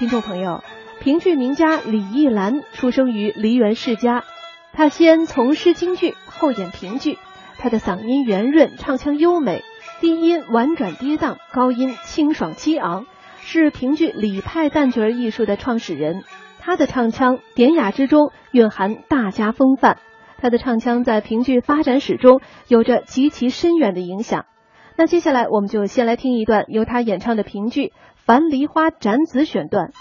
听众朋友，评剧名家李义兰出生于梨园世家，他先从师京剧，后演评剧。他的嗓音圆润，唱腔优美，低音婉转跌宕，高音清爽激昂，是评剧李派旦角艺术的创始人。他的唱腔典雅之中蕴含大家风范，他的唱腔在评剧发展史中有着极其深远的影响。那接下来我们就先来听一段由他演唱的评剧《樊梨花斩子》选段。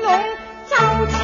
龙招。